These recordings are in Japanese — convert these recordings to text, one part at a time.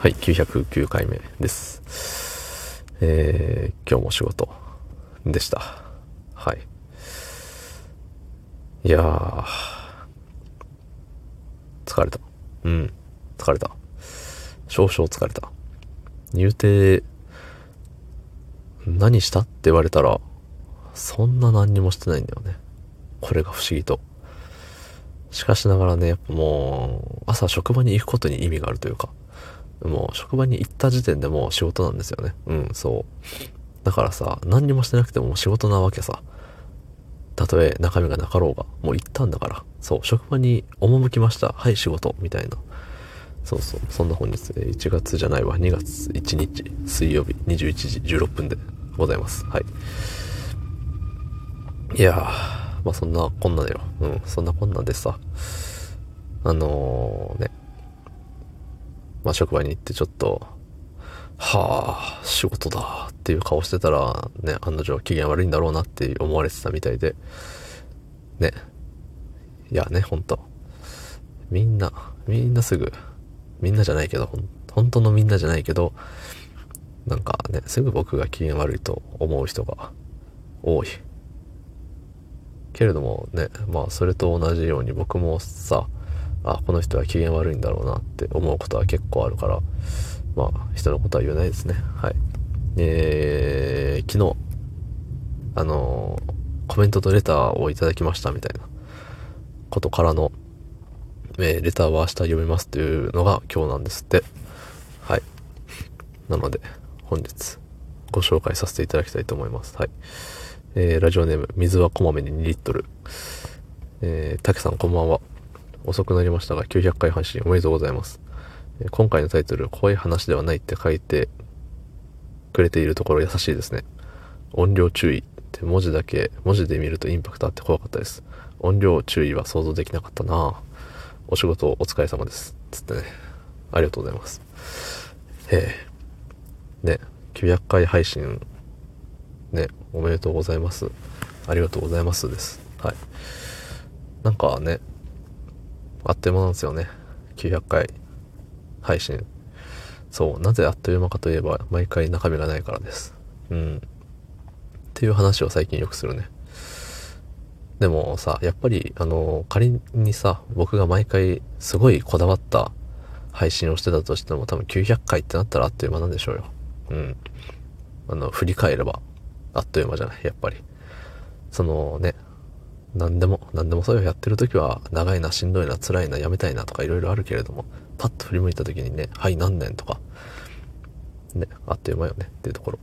はい、909回目です。えー、今日も仕事でした。はい。いやー、疲れた。うん、疲れた。少々疲れた。言うて、何したって言われたら、そんな何にもしてないんだよね。これが不思議と。しかしながらね、やっぱもう、朝職場に行くことに意味があるというか、もう職場に行った時点でもう仕事なんですよね。うん、そう。だからさ、何にもしてなくても仕事なわけさ。たとえ中身がなかろうが、もう行ったんだから。そう、職場に赴きました。はい、仕事。みたいな。そうそう。そんな本日、1月じゃないわ。2月1日、水曜日、21時16分でございます。はい。いやー、まあそんなこんなだよ。うん、そんなこんなでさ。あのー、ね。まあ、職場に行ってちょっと、はあ、仕事だっていう顔してたら、ね、案の定機嫌悪いんだろうなって思われてたみたいで、ね。いやね、ほんと。みんな、みんなすぐ、みんなじゃないけど、本当のみんなじゃないけど、なんかね、すぐ僕が機嫌悪いと思う人が多い。けれどもね、まあそれと同じように僕もさ、あ、この人は機嫌悪いんだろうなって思うことは結構あるから、まあ、人のことは言えないですね。はい。えー、昨日、あのー、コメントとレターをいただきましたみたいなことからの、えー、レターは明日読みますというのが今日なんですって。はい。なので、本日、ご紹介させていただきたいと思います。はい。えー、ラジオネーム、水はこまめに2リットル。えー、たけさんこんばんは。遅くなりましたが、900回配信おめでとうございます。今回のタイトル、怖い話ではないって書いてくれているところ優しいですね。音量注意って文字だけ、文字で見るとインパクトあって怖かったです。音量注意は想像できなかったなお仕事お疲れ様です。つってね。ありがとうございます。ええね、900回配信、ね、おめでとうございます。ありがとうございますです。はい。なんかね、あっという間なんですよね。900回配信。そう、なぜあっという間かといえば、毎回中身がないからです。うん。っていう話を最近よくするね。でもさ、やっぱり、あの、仮にさ、僕が毎回すごいこだわった配信をしてたとしても、多分900回ってなったらあっという間なんでしょうよ。うん。あの、振り返れば、あっという間じゃない、やっぱり。そのね、何でも、何でもそういうやってる時は、長いな、しんどいな、辛いな、やめたいなとかいろいろあるけれども、パッと振り向いた時にね、はい、何年とか、ね、あっという間よねっていうところ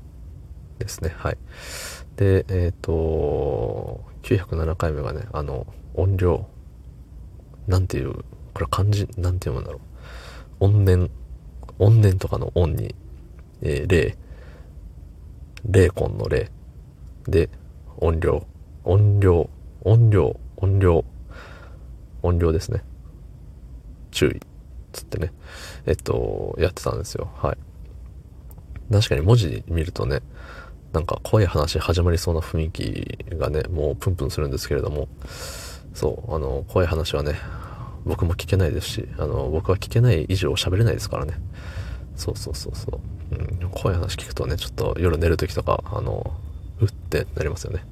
ですね。はい。で、えっ、ー、と、907回目がね、あの、音量、なんていう、これ漢字、なんて読むんだろう。音念、音念とかの音に、えー、霊、霊魂の霊、で、音量、音量、音量、音量、音量ですね。注意。つってね。えっと、やってたんですよ。はい。確かに文字見るとね、なんか怖い話始まりそうな雰囲気がね、もうプンプンするんですけれども、そう、あの、怖い話はね、僕も聞けないですし、あの、僕は聞けない以上喋れないですからね。そうそうそうそう。うん、怖い話聞くとね、ちょっと夜寝る時とか、あの、うってなりますよね。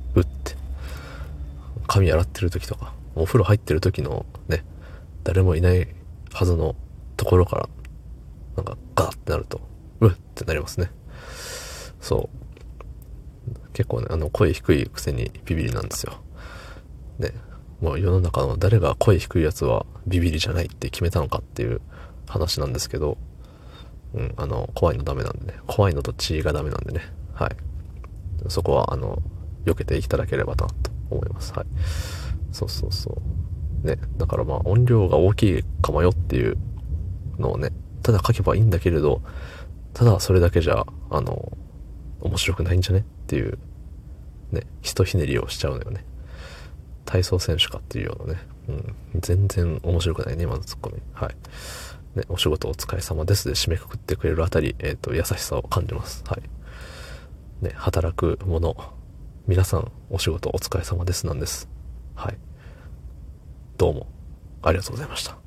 髪洗ってる時とか、お風呂入ってる時のね、誰もいないはずのところから、なんかガーってなると、うっってなりますね。そう。結構ね、あの、声低いくせにビビりなんですよ。ね、もう世の中の誰が声低いやつはビビりじゃないって決めたのかっていう話なんですけど、うん、あの、怖いのダメなんでね。怖いのと血がダメなんでね。はい。そこは、あの、避けていただければと思います。はい。そうそうそう。ね。だからまあ音量が大きいかもよっていうのをね、ただ書けばいいんだけれど、ただそれだけじゃ、あの、面白くないんじゃねっていう、ね、ひとひねりをしちゃうのよね。体操選手かっていうようなね。うん。全然面白くないね、今のツッコミ。はい。ね、お仕事お疲れ様ですで締めくくってくれるあたり、えっ、ー、と、優しさを感じます。はい。ね、働く者、皆さんお仕事お疲れ様ですなんです。はい。どうもありがとうございました。